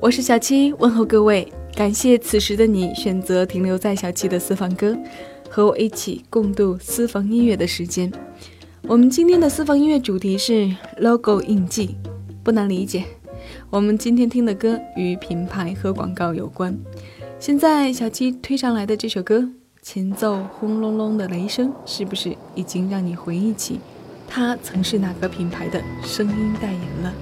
我是小七，问候各位，感谢此时的你选择停留在小七的私房歌，和我一起共度私房音乐的时间。我们今天的私房音乐主题是 logo 印记，不难理解。我们今天听的歌与品牌和广告有关。现在小七推上来的这首歌，前奏轰隆隆的雷声，是不是已经让你回忆起它曾是哪个品牌的声音代言了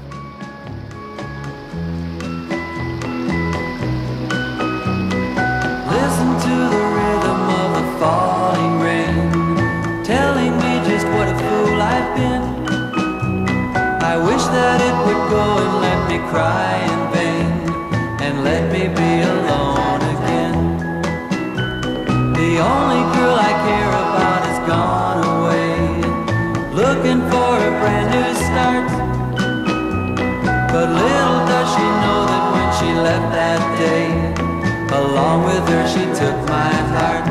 cry in vain and let me be alone. The only girl I care about has gone away, looking for a brand new start. But little does she know that when she left that day, along with her she took my heart.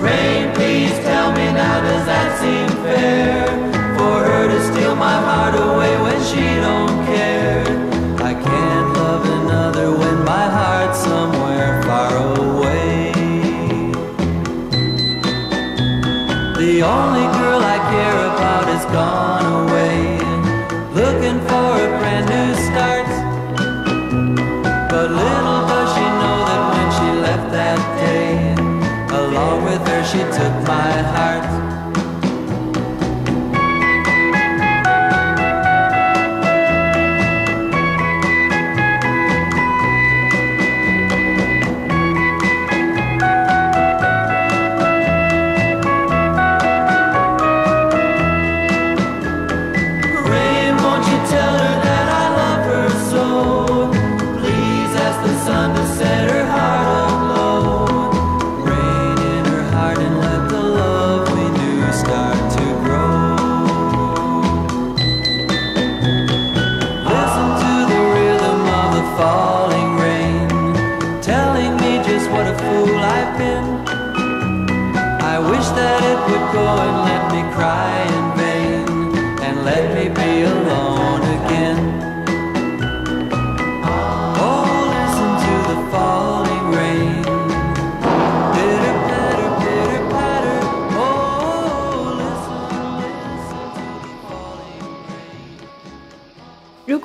Rain, please tell me now, does that seem fair? for her to steal my heart away Oh.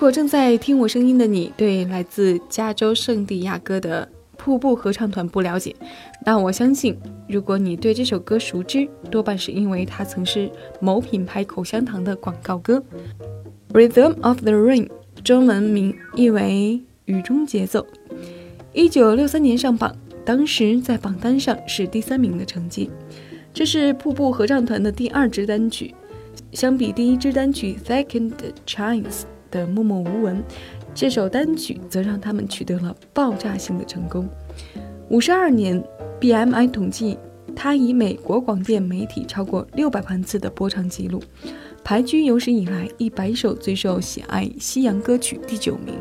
如果正在听我声音的你，对来自加州圣地亚哥的瀑布合唱团不了解，那我相信，如果你对这首歌熟知，多半是因为它曾是某品牌口香糖的广告歌。Rhythm of the Rain，中文名译为《雨中节奏》。一九六三年上榜，当时在榜单上是第三名的成绩。这是瀑布合唱团的第二支单曲，相比第一支单曲《Second Chance》的默默无闻。这首单曲则让他们取得了爆炸性的成功。五十二年，BMI 统计，它以美国广电媒体超过六百万次的播唱记录，排居有史以来一百首最受喜爱西洋歌曲第九名。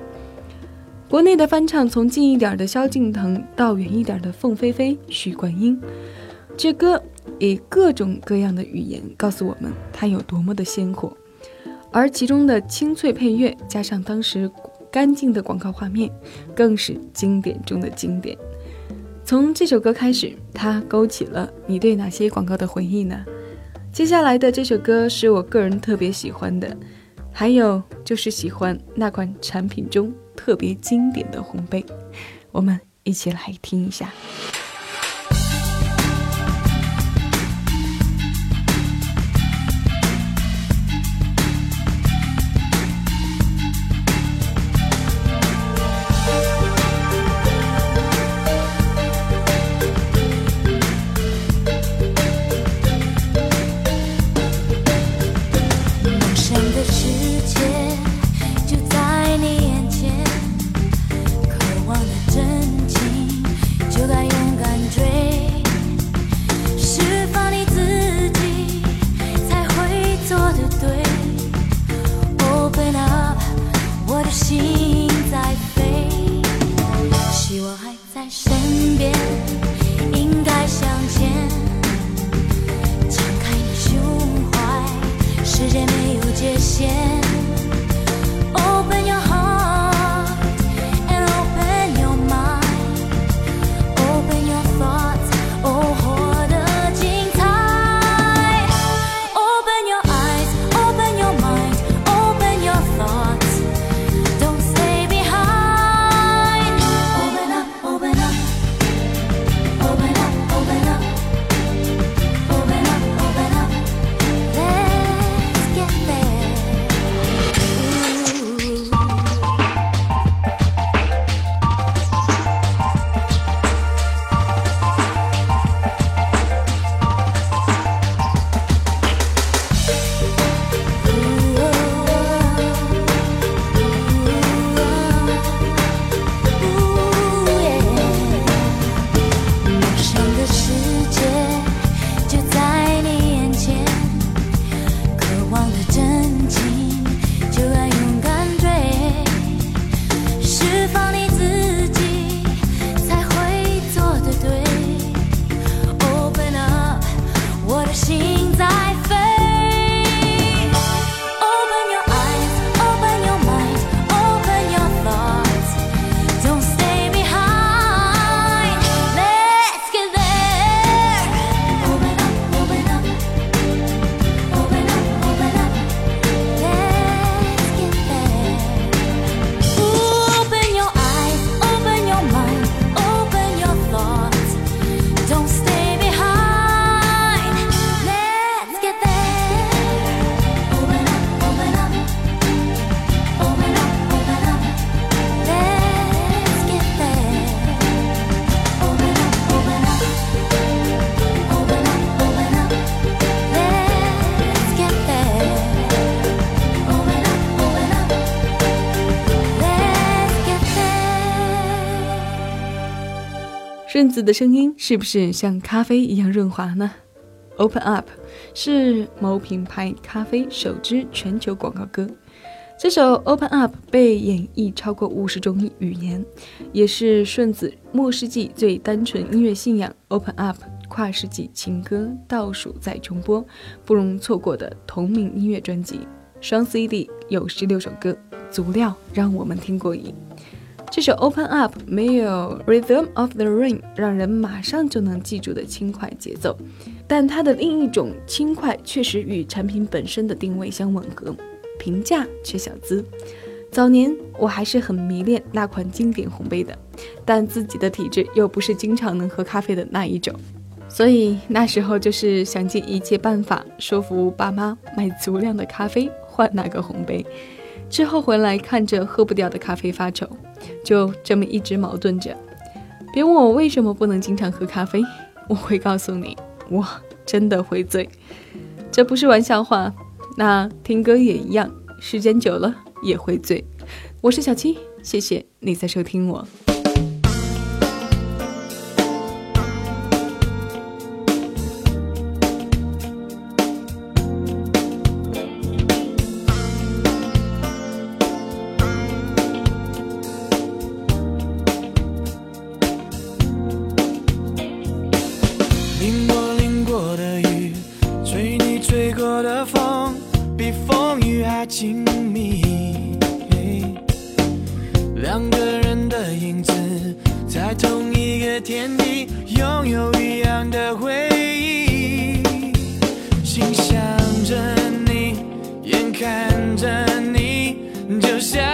国内的翻唱从近一点的萧敬腾到远一点的凤飞飞、许冠英，这歌以各种各样的语言告诉我们它有多么的鲜活，而其中的清脆配乐加上当时。干净的广告画面，更是经典中的经典。从这首歌开始，它勾起了你对哪些广告的回忆呢？接下来的这首歌是我个人特别喜欢的，还有就是喜欢那款产品中特别经典的红杯。我们一起来听一下。的声音是不是像咖啡一样润滑呢？Open Up 是某品牌咖啡首支全球广告歌。这首 Open Up 被演绎超过五十种语言，也是顺子末世纪最单纯音乐信仰 Open Up 跨世纪情歌倒数再重播，不容错过的同名音乐专辑。双 CD 有十六首歌，足料让我们听过瘾。这首 Open Up 没有 Rhythm of the Rain 让人马上就能记住的轻快节奏，但它的另一种轻快确实与产品本身的定位相吻合，平价却小资。早年我还是很迷恋那款经典红杯的，但自己的体质又不是经常能喝咖啡的那一种，所以那时候就是想尽一切办法说服爸妈买足量的咖啡换那个红杯。之后回来看着喝不掉的咖啡发愁，就这么一直矛盾着。别问我为什么不能经常喝咖啡，我会告诉你，我真的会醉。这不是玩笑话，那听歌也一样，时间久了也会醉。我是小七，谢谢你在收听我。看着你，就像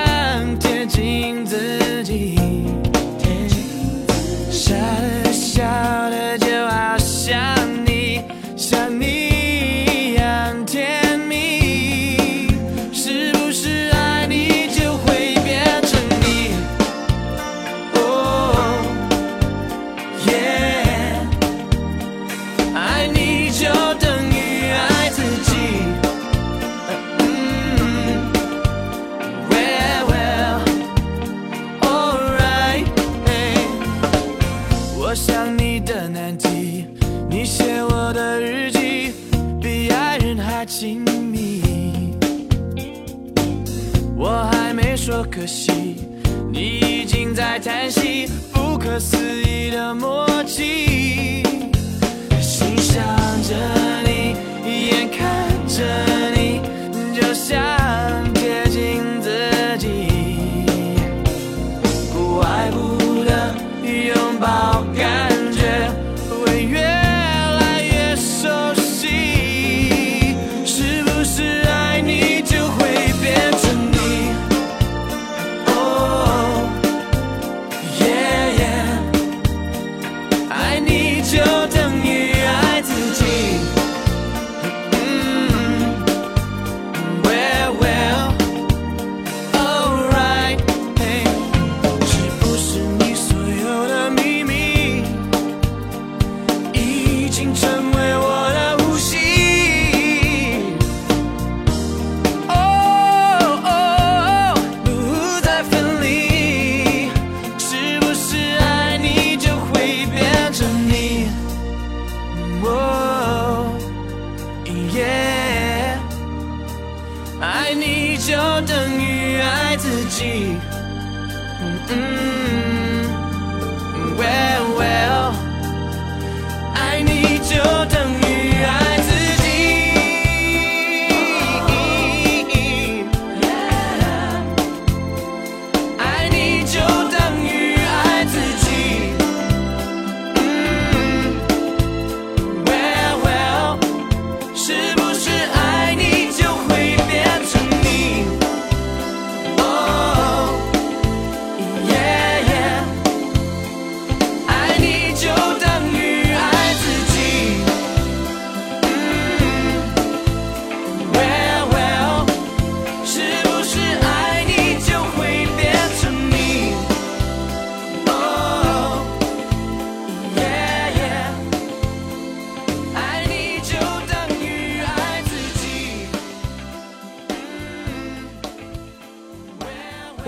在叹息，不可思议的默契。心想着你，眼看着你，就像贴近已经成为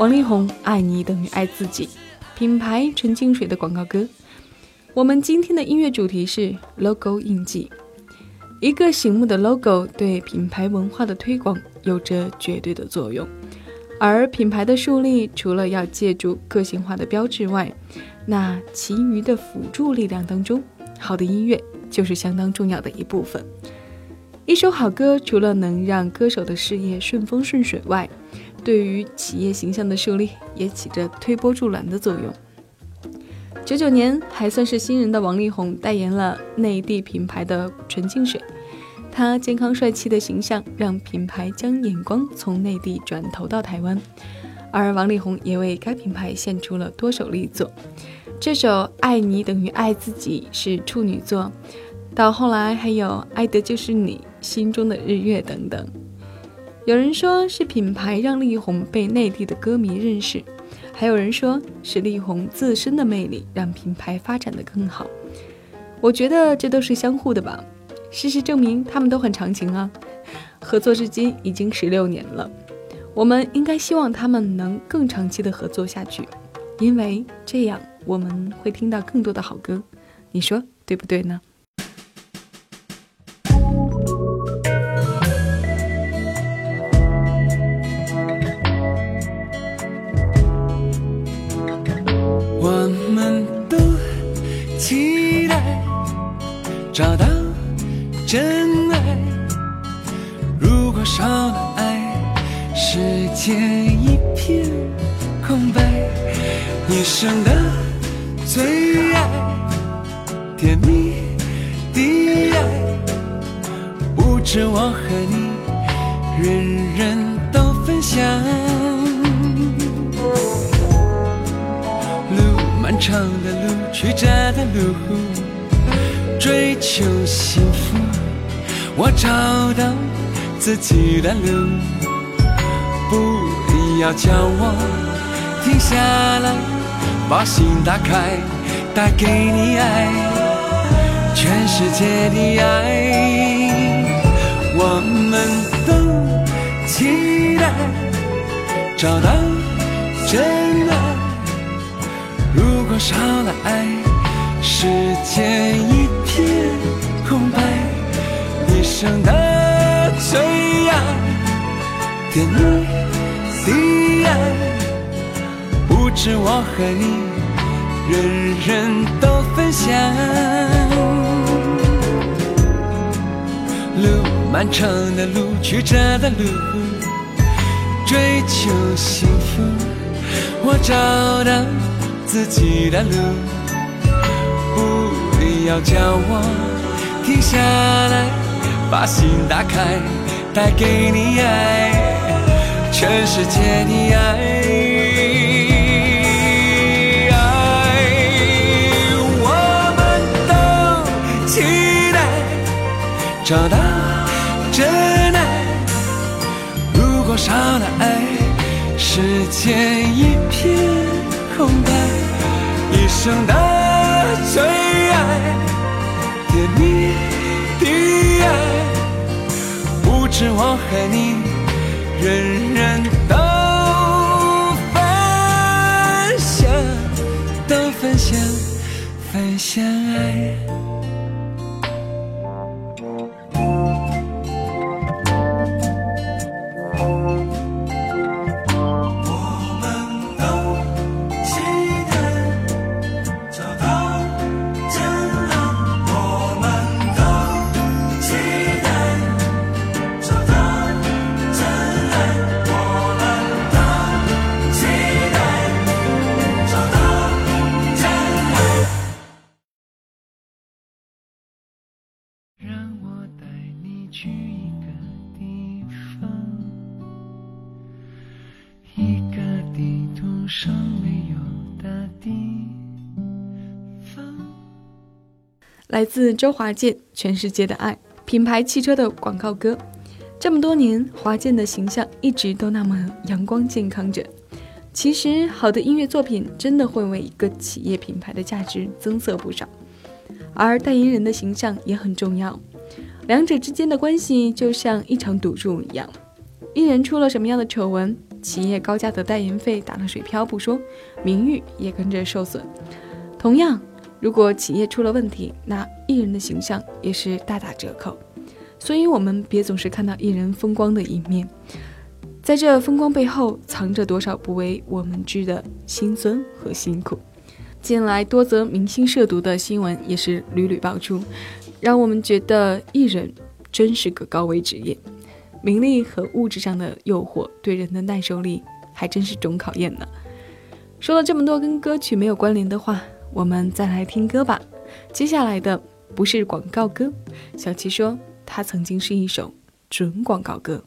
王力宏《爱你等于爱自己》，品牌纯净水的广告歌。我们今天的音乐主题是 logo 印记。一个醒目的 logo 对品牌文化的推广有着绝对的作用，而品牌的树立除了要借助个性化的标志外，那其余的辅助力量当中，好的音乐就是相当重要的一部分。一首好歌除了能让歌手的事业顺风顺水外，对于企业形象的树立也起着推波助澜的作用。九九年还算是新人的王力宏代言了内地品牌的纯净水，他健康帅气的形象让品牌将眼光从内地转投到台湾，而王力宏也为该品牌献出了多首力作。这首《爱你等于爱自己》是处女作，到后来还有《爱的就是你》《心中的日月》等等。有人说是品牌让力宏被内地的歌迷认识，还有人说是力宏自身的魅力让品牌发展的更好。我觉得这都是相互的吧。事实证明，他们都很长情啊，合作至今已经十六年了。我们应该希望他们能更长期的合作下去，因为这样我们会听到更多的好歌。你说对不对呢？人人都分享。路漫长的路，曲折的路，追求幸福，我找到自己的路。不要叫我停下来，把心打开，带给你爱，全世界的爱，我们找到真爱。如果少了爱，世界一片空白。一生的最爱，甜蜜的爱，不止我和你，人人都分享。路漫长的路，曲折的路，追求幸福，我找到自己的路。不要叫我停下来，把心打开，带给你爱，全世界的爱。爱，我们都期待找到少了爱，世界一片空白。一生的最爱，上没有的地方。来自周华健《全世界的爱》品牌汽车的广告歌。这么多年，华健的形象一直都那么阳光健康着。其实，好的音乐作品真的会为一个企业品牌的价值增色不少，而代言人的形象也很重要。两者之间的关系就像一场赌注一样，艺人出了什么样的丑闻，企业高价的代言费打了水漂不说，名誉也跟着受损。同样，如果企业出了问题，那艺人的形象也是大打折扣。所以，我们别总是看到艺人风光的一面，在这风光背后，藏着多少不为我们知的辛酸和辛苦。近来多则明星涉毒的新闻也是屡屡爆出，让我们觉得艺人真是个高危职业。名利和物质上的诱惑对人的耐受力还真是种考验呢。说了这么多跟歌曲没有关联的话，我们再来听歌吧。接下来的不是广告歌，小七说它曾经是一首准广告歌。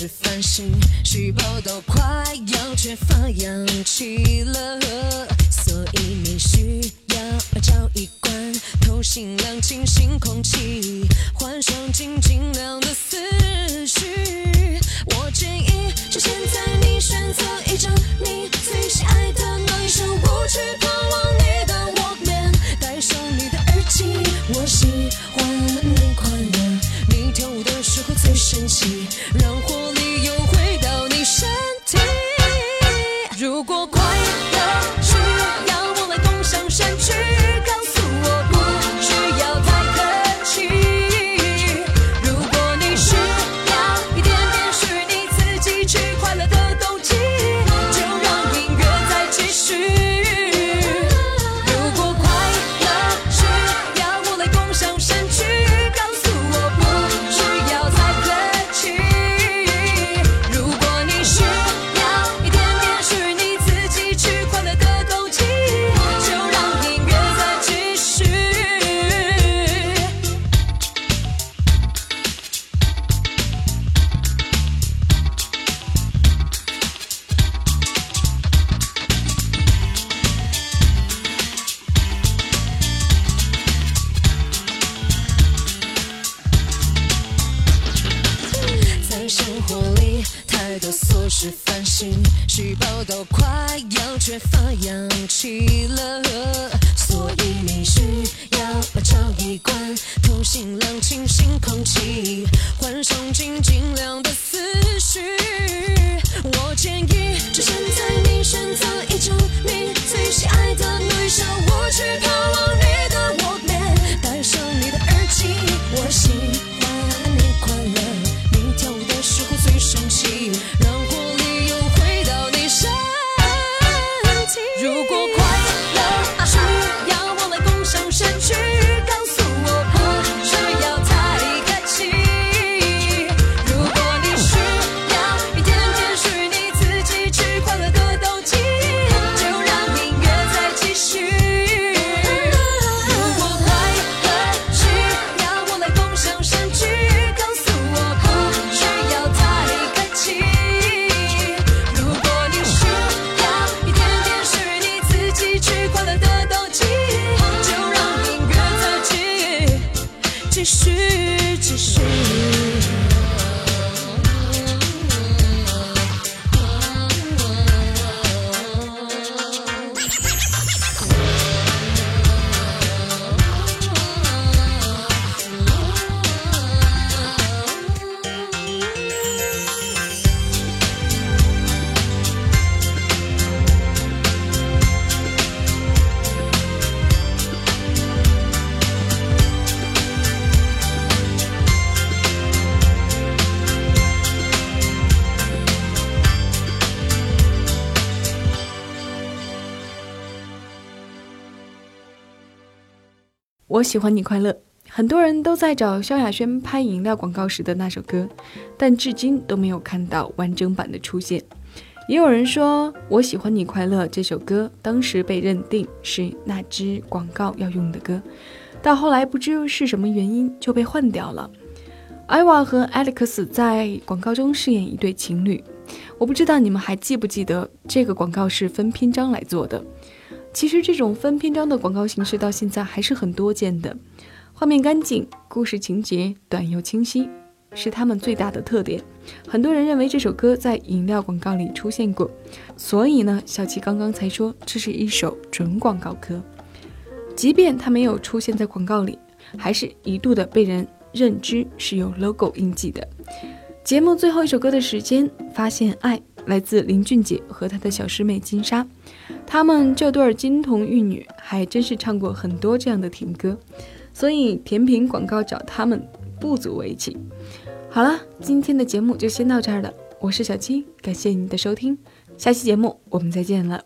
多琐事烦心，细胞都快要缺乏氧气了，所以你需要找一罐透心凉、清新空气，换上静静亮缺乏氧气了，所以你需要把超一关，透心凉清新空气，缓冲静静凉的思绪。我建议，就现在你选择一种你最喜爱的女生，我去。我喜欢你快乐。很多人都在找萧亚轩拍饮料广告时的那首歌，但至今都没有看到完整版的出现。也有人说，《我喜欢你快乐》这首歌当时被认定是那支广告要用的歌，到后来不知是什么原因就被换掉了。艾娃和 Alex 在广告中饰演一对情侣，我不知道你们还记不记得这个广告是分篇章来做的。其实这种分篇章的广告形式到现在还是很多见的，画面干净，故事情节短又清晰，是他们最大的特点。很多人认为这首歌在饮料广告里出现过，所以呢，小七刚刚才说这是一首准广告歌。即便它没有出现在广告里，还是一度的被人认知是有 logo 印记的。节目最后一首歌的时间，发现爱来自林俊杰和他的小师妹金莎。他们这对儿金童玉女还真是唱过很多这样的甜歌，所以甜品广告找他们不足为奇。好了，今天的节目就先到这儿了，我是小七，感谢你的收听，下期节目我们再见了。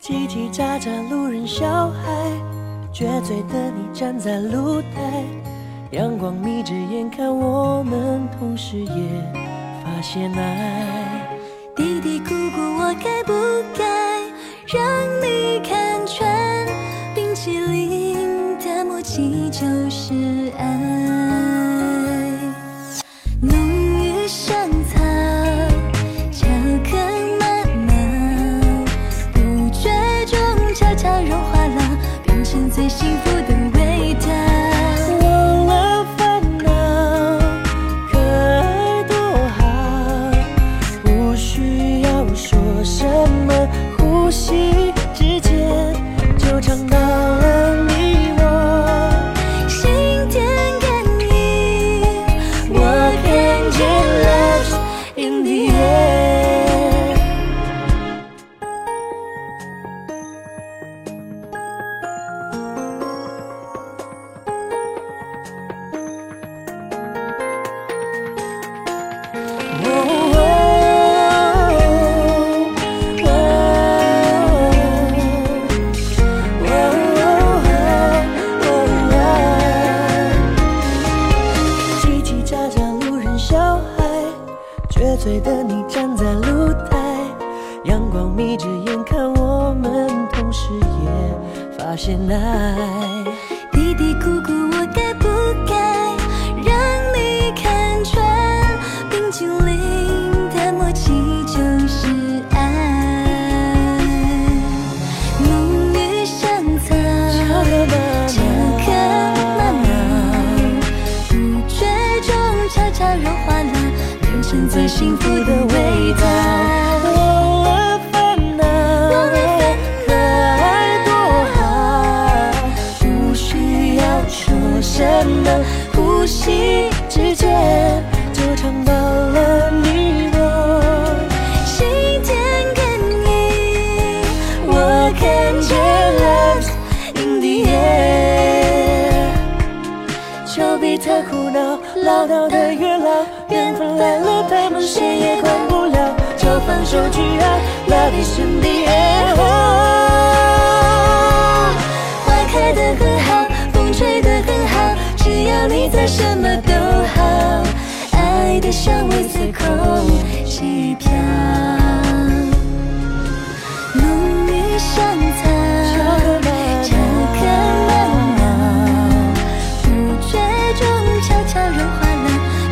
叽叽喳喳，路人小孩，撅嘴的你站在露台，阳光眯着眼看我们，同时也发现爱。嘀嘀咕咕，我该不该让你看穿？冰淇淋的默契就是幸福的就放手去爱，Love is in the air。花开的很好，风吹得很好，只要你在，什么都好。爱的香味随空气飘，浓郁香草，巧克慢慢，不觉中悄悄融化了，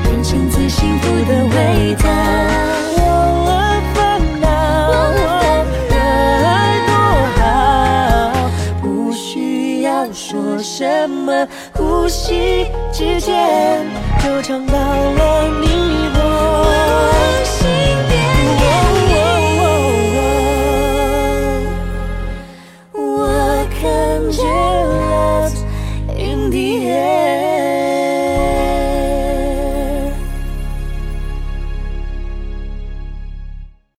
变成最幸福的味道。呼吸之间就尝到了你。